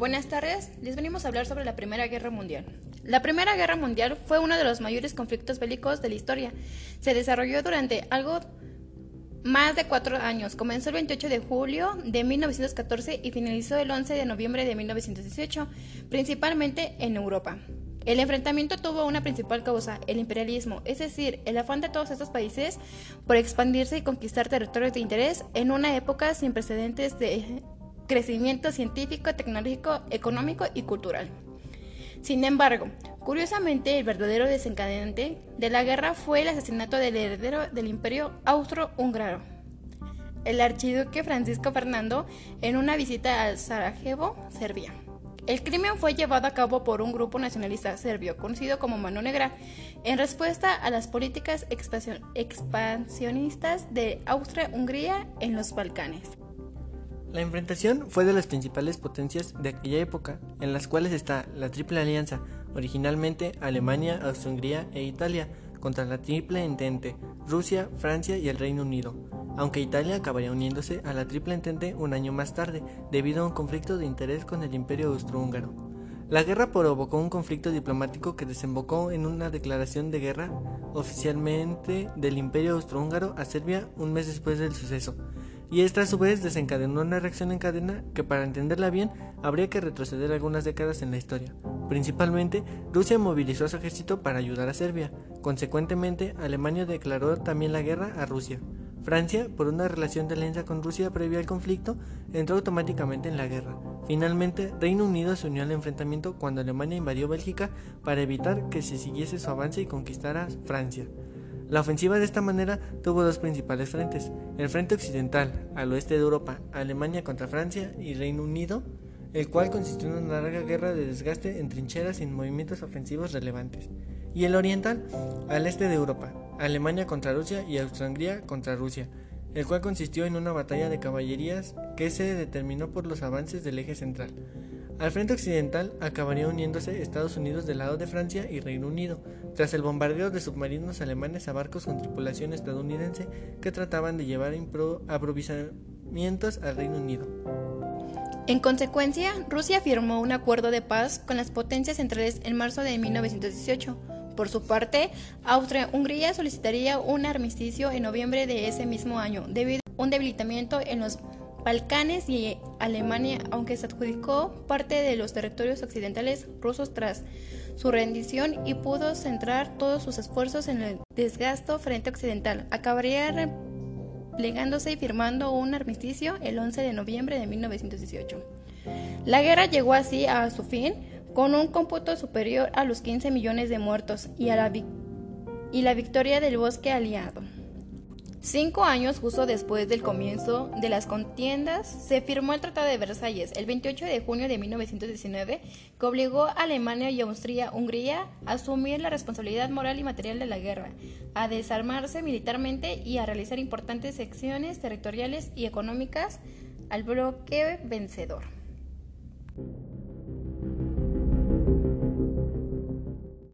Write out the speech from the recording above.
Buenas tardes, les venimos a hablar sobre la Primera Guerra Mundial. La Primera Guerra Mundial fue uno de los mayores conflictos bélicos de la historia. Se desarrolló durante algo más de cuatro años. Comenzó el 28 de julio de 1914 y finalizó el 11 de noviembre de 1918, principalmente en Europa. El enfrentamiento tuvo una principal causa, el imperialismo, es decir, el afán de todos estos países por expandirse y conquistar territorios de interés en una época sin precedentes de crecimiento científico, tecnológico, económico y cultural. Sin embargo, curiosamente, el verdadero desencadenante de la guerra fue el asesinato del heredero del imperio austro-húngaro, el archiduque Francisco Fernando, en una visita a Sarajevo, Serbia. El crimen fue llevado a cabo por un grupo nacionalista serbio conocido como Mano Negra en respuesta a las políticas expansionistas de Austria-Hungría en los Balcanes. La enfrentación fue de las principales potencias de aquella época, en las cuales está la Triple Alianza, originalmente Alemania, Austria-Hungría e Italia, contra la Triple Entente, Rusia, Francia y el Reino Unido, aunque Italia acabaría uniéndose a la Triple Entente un año más tarde, debido a un conflicto de interés con el Imperio Austrohúngaro. La guerra provocó un conflicto diplomático que desembocó en una declaración de guerra oficialmente del Imperio Austrohúngaro a Serbia un mes después del suceso y esta a su vez desencadenó una reacción en cadena que para entenderla bien habría que retroceder algunas décadas en la historia. Principalmente, Rusia movilizó a su ejército para ayudar a Serbia. Consecuentemente, Alemania declaró también la guerra a Rusia. Francia, por una relación de alianza con Rusia previa al conflicto, entró automáticamente en la guerra. Finalmente, Reino Unido se unió al enfrentamiento cuando Alemania invadió Bélgica para evitar que se siguiese su avance y conquistara Francia. La ofensiva de esta manera tuvo dos principales frentes, el frente occidental, al oeste de Europa, Alemania contra Francia y Reino Unido, el cual consistió en una larga guerra de desgaste en trincheras sin movimientos ofensivos relevantes, y el oriental, al este de Europa, Alemania contra Rusia y Austria-Hungría contra Rusia, el cual consistió en una batalla de caballerías que se determinó por los avances del eje central. Al frente occidental acabaría uniéndose Estados Unidos del lado de Francia y Reino Unido, tras el bombardeo de submarinos alemanes a barcos con tripulación estadounidense que trataban de llevar aprovisionamientos al Reino Unido. En consecuencia, Rusia firmó un acuerdo de paz con las potencias centrales en marzo de 1918. Por su parte, Austria-Hungría solicitaría un armisticio en noviembre de ese mismo año, debido a un debilitamiento en los Balcanes y Alemania, aunque se adjudicó parte de los territorios occidentales rusos tras su rendición y pudo centrar todos sus esfuerzos en el desgasto frente occidental, acabaría replegándose y firmando un armisticio el 11 de noviembre de 1918. La guerra llegó así a su fin con un cómputo superior a los 15 millones de muertos y, la, la victoria del bosque aliado. Cinco años justo después del comienzo de las contiendas, se firmó el Tratado de Versalles el 28 de junio de 1919, que obligó a Alemania y Austria-Hungría a asumir la responsabilidad moral y material de la guerra, a desarmarse militarmente y a realizar importantes secciones territoriales y económicas al bloque vencedor.